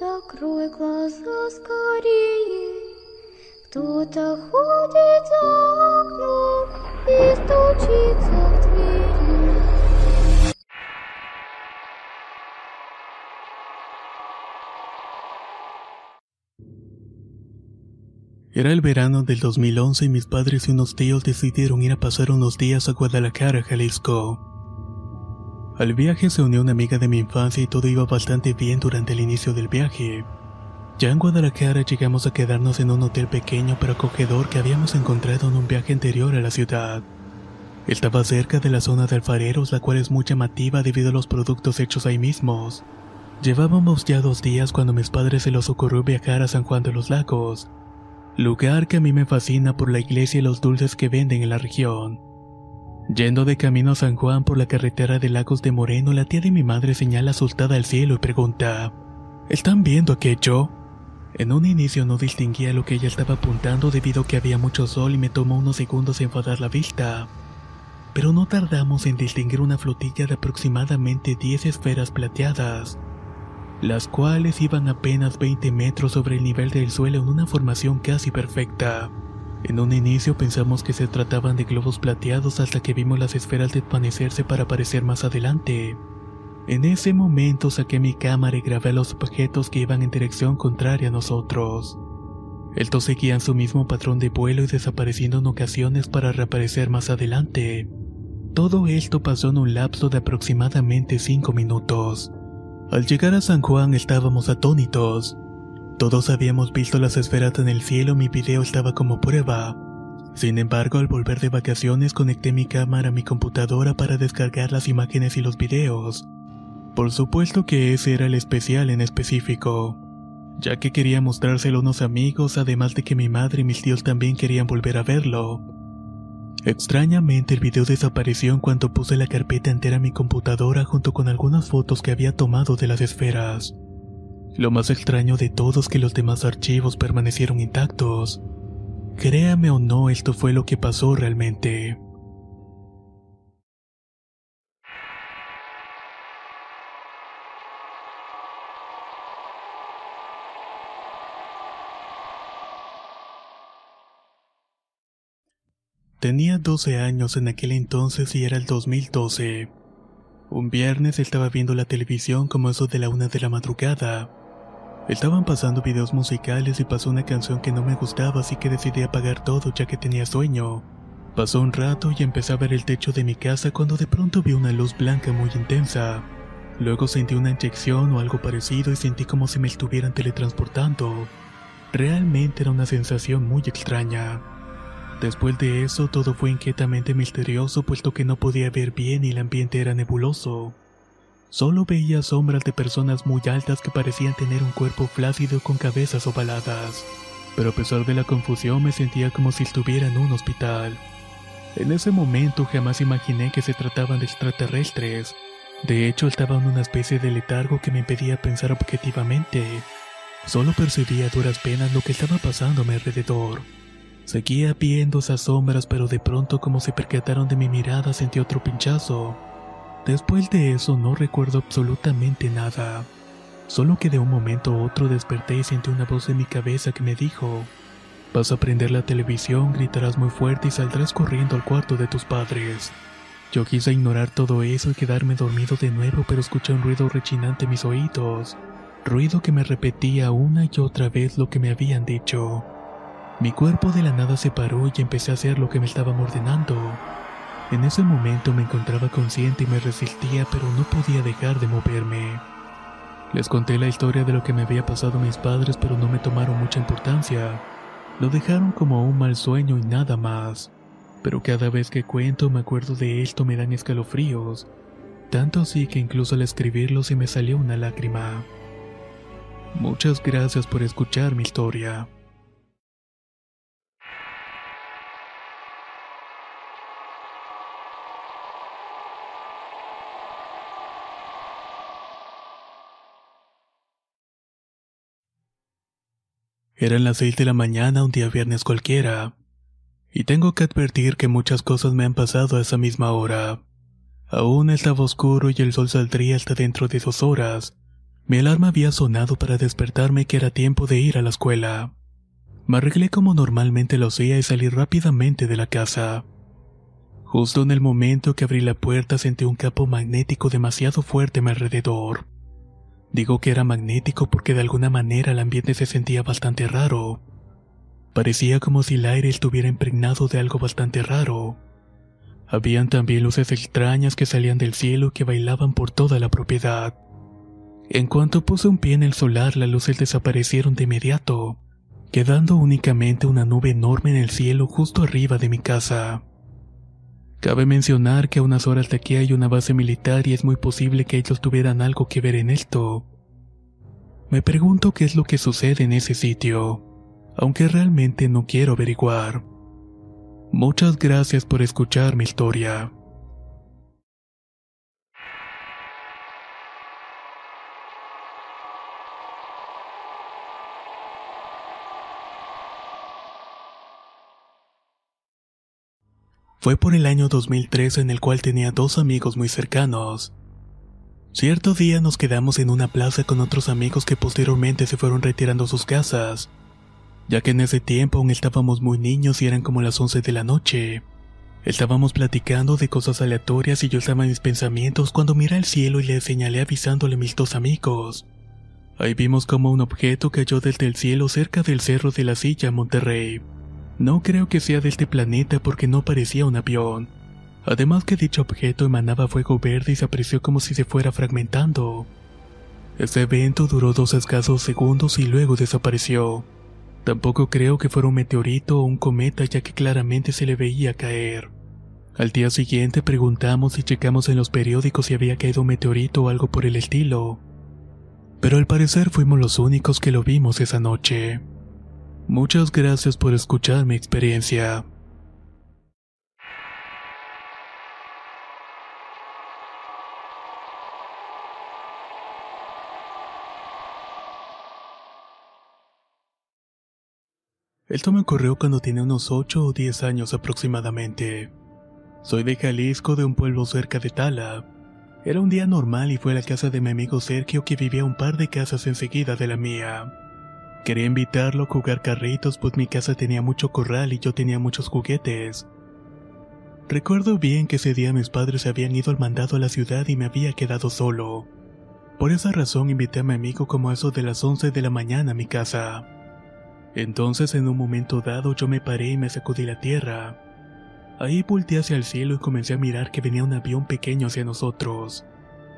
Тили-тили, бом, закрой глаза скорее. Кто-то ходит за окном и стучится в двери. Era el verano del 2011 y mis padres y unos tíos decidieron ir a pasar unos días a Guadalajara, Jalisco. Al viaje se unió una amiga de mi infancia y todo iba bastante bien durante el inicio del viaje. Ya en Guadalajara llegamos a quedarnos en un hotel pequeño pero acogedor que habíamos encontrado en un viaje anterior a la ciudad. Estaba cerca de la zona de alfareros, la cual es muy llamativa debido a los productos hechos ahí mismos. Llevábamos ya dos días cuando mis padres se les ocurrió viajar a San Juan de los Lagos, lugar que a mí me fascina por la iglesia y los dulces que venden en la región. Yendo de camino a San Juan por la carretera de Lagos de Moreno, la tía de mi madre señala asustada al cielo y pregunta, ¿Están viendo aquello? En un inicio no distinguía lo que ella estaba apuntando debido a que había mucho sol y me tomó unos segundos enfadar la vista. Pero no tardamos en distinguir una flotilla de aproximadamente 10 esferas plateadas, las cuales iban apenas 20 metros sobre el nivel del suelo en una formación casi perfecta. En un inicio pensamos que se trataban de globos plateados hasta que vimos las esferas desvanecerse para aparecer más adelante. En ese momento saqué mi cámara y grabé los objetos que iban en dirección contraria a nosotros. Estos seguían su mismo patrón de vuelo y desapareciendo en ocasiones para reaparecer más adelante. Todo esto pasó en un lapso de aproximadamente 5 minutos. Al llegar a San Juan estábamos atónitos. Todos habíamos visto las esferas en el cielo, mi video estaba como prueba. Sin embargo, al volver de vacaciones conecté mi cámara a mi computadora para descargar las imágenes y los videos. Por supuesto que ese era el especial en específico, ya que quería mostrárselo a unos amigos, además de que mi madre y mis tíos también querían volver a verlo. Extrañamente el video desapareció en cuanto puse la carpeta entera a mi computadora junto con algunas fotos que había tomado de las esferas. Lo más extraño de todo es que los demás archivos permanecieron intactos. Créame o no, esto fue lo que pasó realmente. Tenía 12 años en aquel entonces y era el 2012. Un viernes estaba viendo la televisión como eso de la una de la madrugada. Estaban pasando videos musicales y pasó una canción que no me gustaba así que decidí apagar todo ya que tenía sueño. Pasó un rato y empecé a ver el techo de mi casa cuando de pronto vi una luz blanca muy intensa. Luego sentí una inyección o algo parecido y sentí como si me estuvieran teletransportando. Realmente era una sensación muy extraña. Después de eso todo fue inquietamente misterioso puesto que no podía ver bien y el ambiente era nebuloso. Solo veía sombras de personas muy altas que parecían tener un cuerpo flácido con cabezas ovaladas. Pero a pesar de la confusión me sentía como si estuviera en un hospital. En ese momento jamás imaginé que se trataban de extraterrestres. De hecho estaba en una especie de letargo que me impedía pensar objetivamente. Solo percibía a duras penas lo que estaba pasando a mi alrededor. Seguía viendo esas sombras, pero de pronto como se percataron de mi mirada sentí otro pinchazo. Después de eso no recuerdo absolutamente nada. Solo que de un momento a otro desperté y sentí una voz en mi cabeza que me dijo, Vas a prender la televisión, gritarás muy fuerte y saldrás corriendo al cuarto de tus padres. Yo quise ignorar todo eso y quedarme dormido de nuevo, pero escuché un ruido rechinante en mis oídos. Ruido que me repetía una y otra vez lo que me habían dicho. Mi cuerpo de la nada se paró y empecé a hacer lo que me estaban ordenando. En ese momento me encontraba consciente y me resistía, pero no podía dejar de moverme. Les conté la historia de lo que me había pasado a mis padres, pero no me tomaron mucha importancia. Lo dejaron como un mal sueño y nada más. pero cada vez que cuento me acuerdo de esto me dan escalofríos, tanto así que incluso al escribirlo se me salió una lágrima. Muchas gracias por escuchar mi historia. Eran las seis de la mañana un día viernes cualquiera. Y tengo que advertir que muchas cosas me han pasado a esa misma hora. Aún estaba oscuro y el sol saldría hasta dentro de dos horas. Mi alarma había sonado para despertarme que era tiempo de ir a la escuela. Me arreglé como normalmente lo hacía y salí rápidamente de la casa. Justo en el momento que abrí la puerta sentí un campo magnético demasiado fuerte a mi alrededor. Digo que era magnético porque de alguna manera el ambiente se sentía bastante raro. Parecía como si el aire estuviera impregnado de algo bastante raro. Habían también luces extrañas que salían del cielo y que bailaban por toda la propiedad. En cuanto puse un pie en el solar, las luces desaparecieron de inmediato, quedando únicamente una nube enorme en el cielo justo arriba de mi casa. Cabe mencionar que a unas horas de aquí hay una base militar y es muy posible que ellos tuvieran algo que ver en esto. Me pregunto qué es lo que sucede en ese sitio, aunque realmente no quiero averiguar. Muchas gracias por escuchar mi historia. Fue por el año 2013 en el cual tenía dos amigos muy cercanos. Cierto día nos quedamos en una plaza con otros amigos que posteriormente se fueron retirando a sus casas, ya que en ese tiempo aún estábamos muy niños y eran como las 11 de la noche. Estábamos platicando de cosas aleatorias y yo estaba en mis pensamientos cuando miré al cielo y le señalé avisándole a mis dos amigos. Ahí vimos como un objeto cayó desde el cielo cerca del cerro de la silla Monterrey. No creo que sea de este planeta porque no parecía un avión. Además que dicho objeto emanaba fuego verde y se apreció como si se fuera fragmentando. Este evento duró dos escasos segundos y luego desapareció. Tampoco creo que fuera un meteorito o un cometa ya que claramente se le veía caer. Al día siguiente preguntamos y checamos en los periódicos si había caído un meteorito o algo por el estilo. Pero al parecer fuimos los únicos que lo vimos esa noche. Muchas gracias por escuchar mi experiencia. Esto me ocurrió cuando tenía unos 8 o 10 años aproximadamente. Soy de Jalisco, de un pueblo cerca de Tala. Era un día normal y fue a la casa de mi amigo Sergio que vivía un par de casas enseguida de la mía. Quería invitarlo a jugar carritos pues mi casa tenía mucho corral y yo tenía muchos juguetes. Recuerdo bien que ese día mis padres se habían ido al mandado a la ciudad y me había quedado solo. Por esa razón invité a mi amigo como a eso de las 11 de la mañana a mi casa. Entonces en un momento dado yo me paré y me sacudí la tierra. Ahí volteé hacia el cielo y comencé a mirar que venía un avión pequeño hacia nosotros.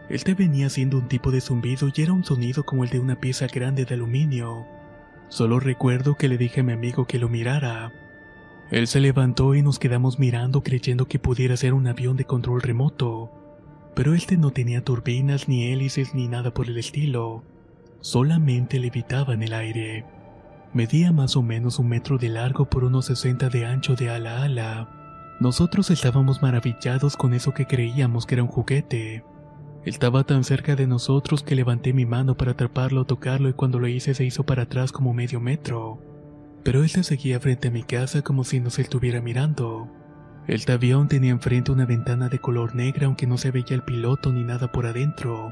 Este venía haciendo un tipo de zumbido y era un sonido como el de una pieza grande de aluminio. Solo recuerdo que le dije a mi amigo que lo mirara. Él se levantó y nos quedamos mirando creyendo que pudiera ser un avión de control remoto, pero este no tenía turbinas ni hélices ni nada por el estilo, solamente levitaba en el aire. Medía más o menos un metro de largo por unos 60 de ancho de ala a ala. Nosotros estábamos maravillados con eso que creíamos que era un juguete. Estaba tan cerca de nosotros que levanté mi mano para atraparlo o tocarlo y cuando lo hice se hizo para atrás como medio metro. Pero él se seguía frente a mi casa como si nos estuviera mirando. El avión tenía enfrente una ventana de color negra aunque no se veía el piloto ni nada por adentro.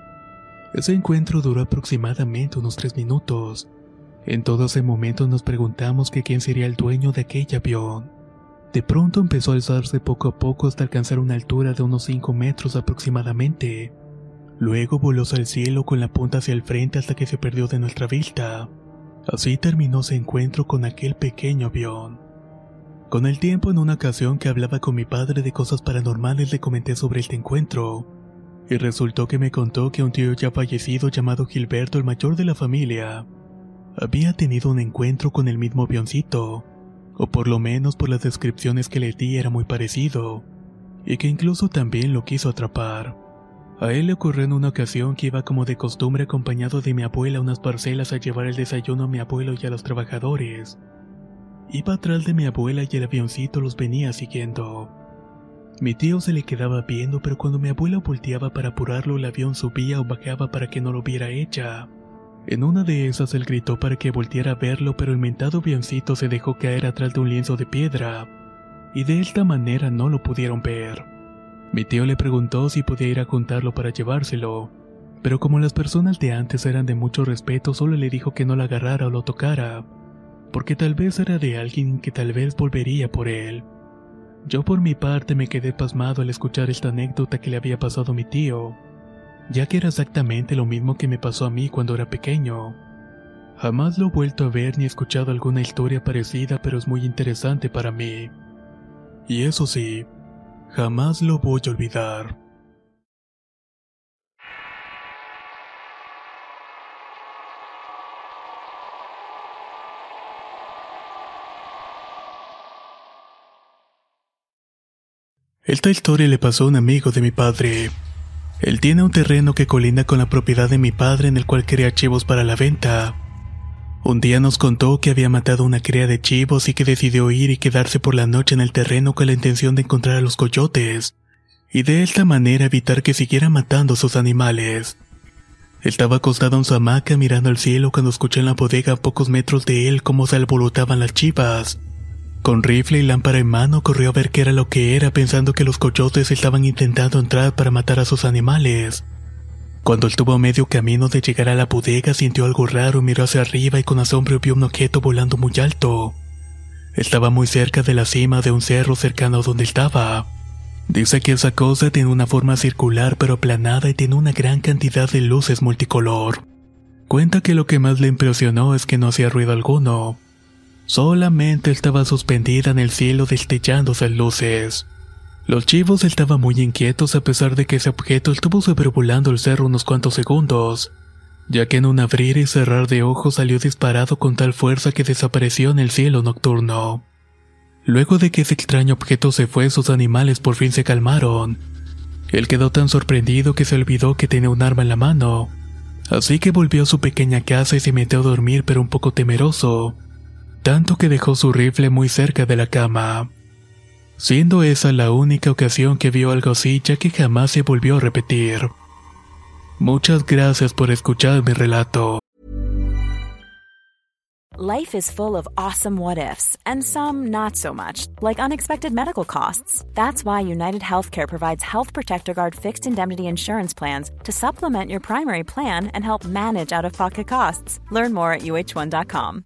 Ese encuentro duró aproximadamente unos tres minutos. En todo ese momento nos preguntamos quién sería el dueño de aquel avión. De pronto empezó a alzarse poco a poco hasta alcanzar una altura de unos 5 metros aproximadamente. Luego voló al cielo con la punta hacia el frente hasta que se perdió de nuestra vista. Así terminó su encuentro con aquel pequeño avión. Con el tiempo en una ocasión que hablaba con mi padre de cosas paranormales le comenté sobre este encuentro, y resultó que me contó que un tío ya fallecido llamado Gilberto, el mayor de la familia, había tenido un encuentro con el mismo avioncito, o por lo menos por las descripciones que le di era muy parecido, y que incluso también lo quiso atrapar. A él le ocurrió en una ocasión que iba como de costumbre acompañado de mi abuela a unas parcelas a llevar el desayuno a mi abuelo y a los trabajadores. Iba atrás de mi abuela y el avioncito los venía siguiendo. Mi tío se le quedaba viendo, pero cuando mi abuela volteaba para apurarlo, el avión subía o bajaba para que no lo viera ella. En una de esas él gritó para que volteara a verlo, pero el mentado avioncito se dejó caer atrás de un lienzo de piedra, y de esta manera no lo pudieron ver. Mi tío le preguntó si podía ir a juntarlo para llevárselo, pero como las personas de antes eran de mucho respeto, solo le dijo que no la agarrara o lo tocara, porque tal vez era de alguien que tal vez volvería por él. Yo por mi parte me quedé pasmado al escuchar esta anécdota que le había pasado a mi tío, ya que era exactamente lo mismo que me pasó a mí cuando era pequeño. Jamás lo he vuelto a ver ni he escuchado alguna historia parecida, pero es muy interesante para mí. Y eso sí, Jamás lo voy a olvidar. Esta historia le pasó a un amigo de mi padre. Él tiene un terreno que colinda con la propiedad de mi padre en el cual crea chivos para la venta. Un día nos contó que había matado una cría de chivos y que decidió ir y quedarse por la noche en el terreno con la intención de encontrar a los coyotes, y de esta manera evitar que siguiera matando a sus animales. Estaba acostado en su hamaca mirando al cielo cuando escuché en la bodega a pocos metros de él cómo se alborotaban las chivas. Con rifle y lámpara en mano corrió a ver qué era lo que era pensando que los coyotes estaban intentando entrar para matar a sus animales. Cuando estuvo a medio camino de llegar a la bodega sintió algo raro, miró hacia arriba y con asombro vio un objeto volando muy alto. Estaba muy cerca de la cima de un cerro cercano a donde estaba. Dice que esa cosa tiene una forma circular pero aplanada y tiene una gran cantidad de luces multicolor. Cuenta que lo que más le impresionó es que no hacía ruido alguno. Solamente estaba suspendida en el cielo destellándose luces. Los chivos estaban muy inquietos a pesar de que ese objeto estuvo sobrevolando el cerro unos cuantos segundos, ya que en un abrir y cerrar de ojos salió disparado con tal fuerza que desapareció en el cielo nocturno. Luego de que ese extraño objeto se fue, sus animales por fin se calmaron. Él quedó tan sorprendido que se olvidó que tenía un arma en la mano, así que volvió a su pequeña casa y se metió a dormir pero un poco temeroso, tanto que dejó su rifle muy cerca de la cama siendo esa la única ocasión que vio algo así ya que jamás se volvió a repetir. Muchas gracias por escuchar mi relato. Life is full of awesome what ifs and some not so much, like unexpected medical costs. That's why United Healthcare provides Health Protector Guard fixed indemnity insurance plans to supplement your primary plan and help manage out of pocket costs. Learn more at uh1.com.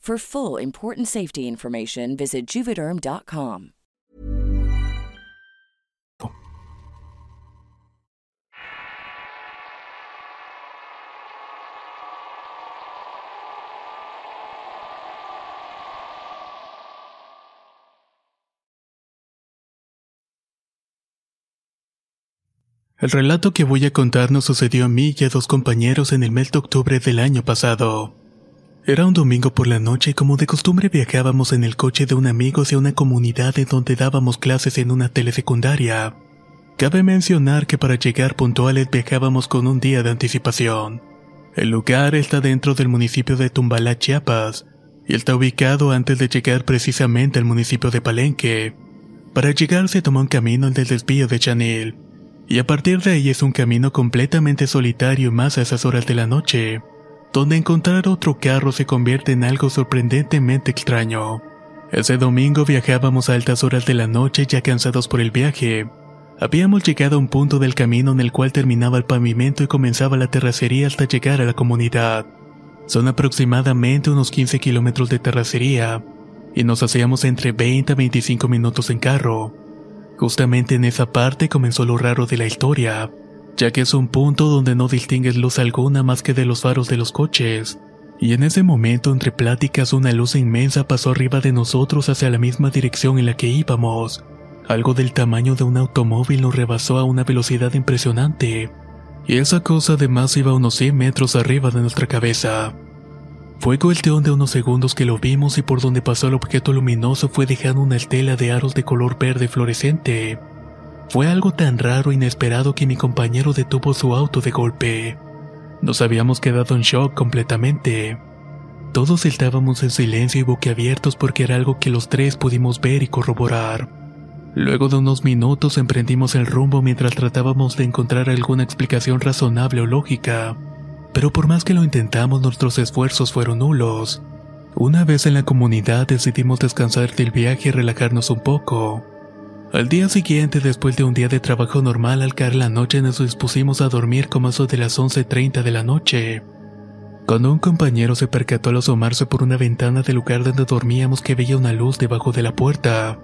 For full important safety information, visit juvederm.com. El relato que voy a contar nos sucedió a mí y a dos compañeros en el mes de octubre del año pasado. Era un domingo por la noche y como de costumbre viajábamos en el coche de un amigo hacia una comunidad en donde dábamos clases en una telesecundaria. Cabe mencionar que para llegar puntuales viajábamos con un día de anticipación. El lugar está dentro del municipio de Tumbalá, Chiapas, y está ubicado antes de llegar precisamente al municipio de Palenque. Para llegar se tomó un camino del desvío de Chanel, y a partir de ahí es un camino completamente solitario más a esas horas de la noche, donde encontrar otro carro se convierte en algo sorprendentemente extraño. Ese domingo viajábamos a altas horas de la noche ya cansados por el viaje. Habíamos llegado a un punto del camino en el cual terminaba el pavimento y comenzaba la terracería hasta llegar a la comunidad. Son aproximadamente unos 15 kilómetros de terracería y nos hacíamos entre 20 a 25 minutos en carro. Justamente en esa parte comenzó lo raro de la historia, ya que es un punto donde no distingues luz alguna más que de los faros de los coches. Y en ese momento, entre pláticas, una luz inmensa pasó arriba de nosotros hacia la misma dirección en la que íbamos. Algo del tamaño de un automóvil nos rebasó a una velocidad impresionante. Y esa cosa además iba unos 100 metros arriba de nuestra cabeza. Fue cuestión de unos segundos que lo vimos y por donde pasó el objeto luminoso fue dejando una estela de aros de color verde fluorescente. Fue algo tan raro e inesperado que mi compañero detuvo su auto de golpe. Nos habíamos quedado en shock completamente. Todos estábamos en silencio y boquiabiertos porque era algo que los tres pudimos ver y corroborar. Luego de unos minutos emprendimos el rumbo mientras tratábamos de encontrar alguna explicación razonable o lógica pero por más que lo intentamos nuestros esfuerzos fueron nulos. Una vez en la comunidad decidimos descansar del viaje y relajarnos un poco. Al día siguiente, después de un día de trabajo normal, al caer la noche nos dispusimos a dormir como eso de las 11.30 de la noche. Cuando un compañero se percató al asomarse por una ventana del lugar donde dormíamos que veía una luz debajo de la puerta.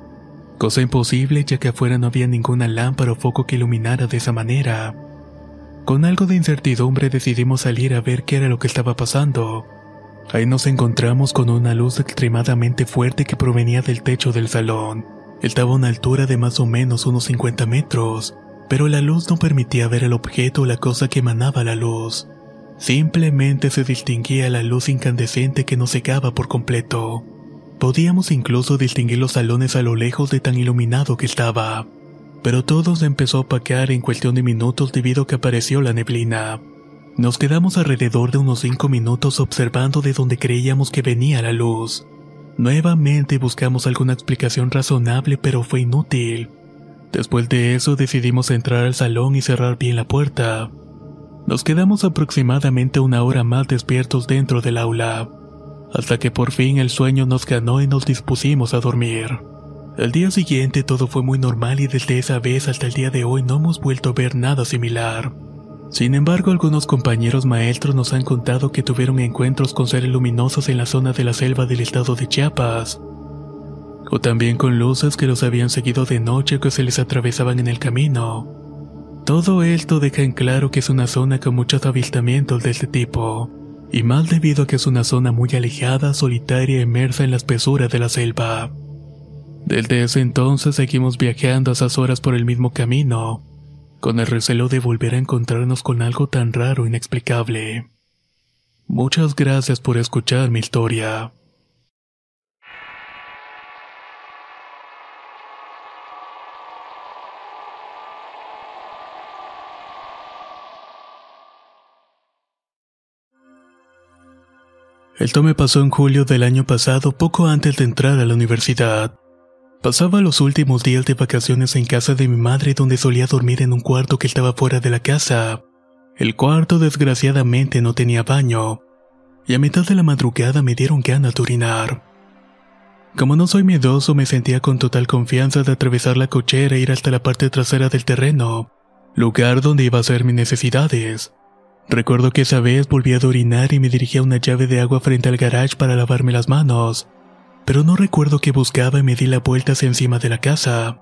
Cosa imposible ya que afuera no había ninguna lámpara o foco que iluminara de esa manera. Con algo de incertidumbre decidimos salir a ver qué era lo que estaba pasando. Ahí nos encontramos con una luz extremadamente fuerte que provenía del techo del salón. Estaba a una altura de más o menos unos 50 metros, pero la luz no permitía ver el objeto o la cosa que emanaba la luz. Simplemente se distinguía la luz incandescente que nos cegaba por completo. Podíamos incluso distinguir los salones a lo lejos de tan iluminado que estaba pero todo se empezó a opacar en cuestión de minutos debido a que apareció la neblina. Nos quedamos alrededor de unos cinco minutos observando de donde creíamos que venía la luz. Nuevamente buscamos alguna explicación razonable pero fue inútil. Después de eso decidimos entrar al salón y cerrar bien la puerta. Nos quedamos aproximadamente una hora más despiertos dentro del aula, hasta que por fin el sueño nos ganó y nos dispusimos a dormir. Al día siguiente todo fue muy normal y desde esa vez hasta el día de hoy no hemos vuelto a ver nada similar. Sin embargo, algunos compañeros maestros nos han contado que tuvieron encuentros con seres luminosos en la zona de la selva del estado de Chiapas, o también con luces que los habían seguido de noche que se les atravesaban en el camino. Todo esto deja en claro que es una zona con muchos avistamientos de este tipo, y más debido a que es una zona muy alejada, solitaria inmersa en la espesura de la selva. Desde ese entonces seguimos viajando a esas horas por el mismo camino, con el recelo de volver a encontrarnos con algo tan raro e inexplicable. Muchas gracias por escuchar mi historia. Esto me pasó en julio del año pasado, poco antes de entrar a la universidad. Pasaba los últimos días de vacaciones en casa de mi madre donde solía dormir en un cuarto que estaba fuera de la casa. El cuarto desgraciadamente no tenía baño, y a mitad de la madrugada me dieron ganas de orinar. Como no soy miedoso, me sentía con total confianza de atravesar la cochera e ir hasta la parte trasera del terreno, lugar donde iba a hacer mis necesidades. Recuerdo que esa vez volví a orinar y me dirigí a una llave de agua frente al garage para lavarme las manos pero no recuerdo qué buscaba y me di la vuelta hacia encima de la casa.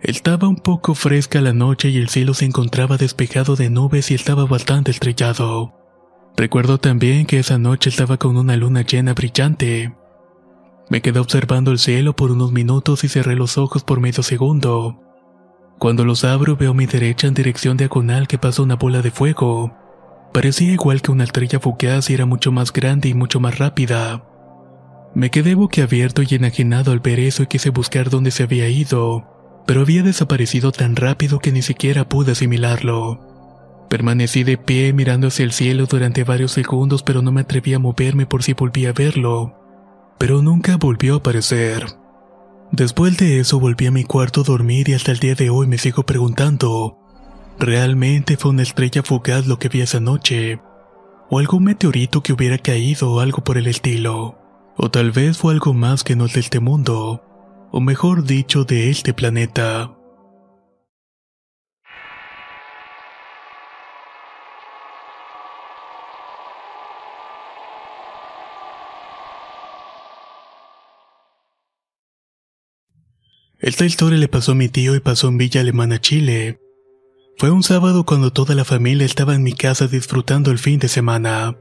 Estaba un poco fresca la noche y el cielo se encontraba despejado de nubes y estaba bastante estrellado. Recuerdo también que esa noche estaba con una luna llena brillante. Me quedé observando el cielo por unos minutos y cerré los ojos por medio segundo. Cuando los abro veo a mi derecha en dirección diagonal que pasa una bola de fuego. Parecía igual que una estrella fugaz y era mucho más grande y mucho más rápida. Me quedé boquiabierto y enajenado al ver eso y quise buscar dónde se había ido, pero había desaparecido tan rápido que ni siquiera pude asimilarlo. Permanecí de pie mirando hacia el cielo durante varios segundos, pero no me atreví a moverme por si volví a verlo. Pero nunca volvió a aparecer. Después de eso volví a mi cuarto a dormir y hasta el día de hoy me sigo preguntando, ¿realmente fue una estrella fugaz lo que vi esa noche? ¿O algún meteorito que hubiera caído o algo por el estilo? O tal vez fue algo más que no es de este mundo, o mejor dicho, de este planeta. Esta historia le pasó a mi tío y pasó en Villa Alemana, Chile. Fue un sábado cuando toda la familia estaba en mi casa disfrutando el fin de semana.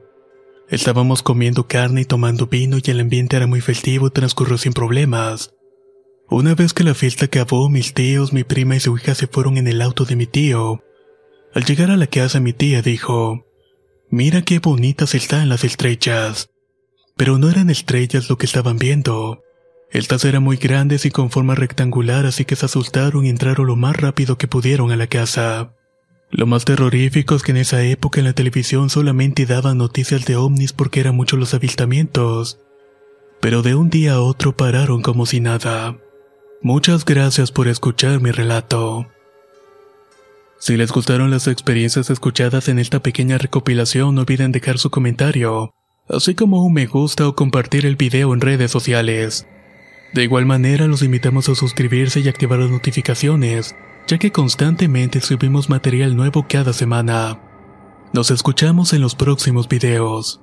Estábamos comiendo carne y tomando vino y el ambiente era muy festivo y transcurrió sin problemas. Una vez que la fiesta acabó, mis tíos, mi prima y su hija se fueron en el auto de mi tío. Al llegar a la casa mi tía dijo, Mira qué bonitas están las estrellas. Pero no eran estrellas lo que estaban viendo. Estas eran muy grandes y con forma rectangular, así que se asustaron y entraron lo más rápido que pudieron a la casa. Lo más terrorífico es que en esa época en la televisión solamente daban noticias de ovnis porque eran muchos los avistamientos. Pero de un día a otro pararon como si nada. Muchas gracias por escuchar mi relato. Si les gustaron las experiencias escuchadas en esta pequeña recopilación, no olviden dejar su comentario, así como un me gusta o compartir el video en redes sociales. De igual manera, los invitamos a suscribirse y activar las notificaciones, ya que constantemente subimos material nuevo cada semana. Nos escuchamos en los próximos videos.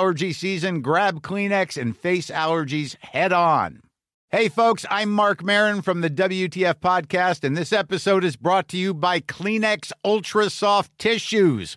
allergy season, grab Kleenex and face allergies head on. Hey, folks, I'm Mark Marin from the WTF Podcast, and this episode is brought to you by Kleenex Ultra Soft Tissues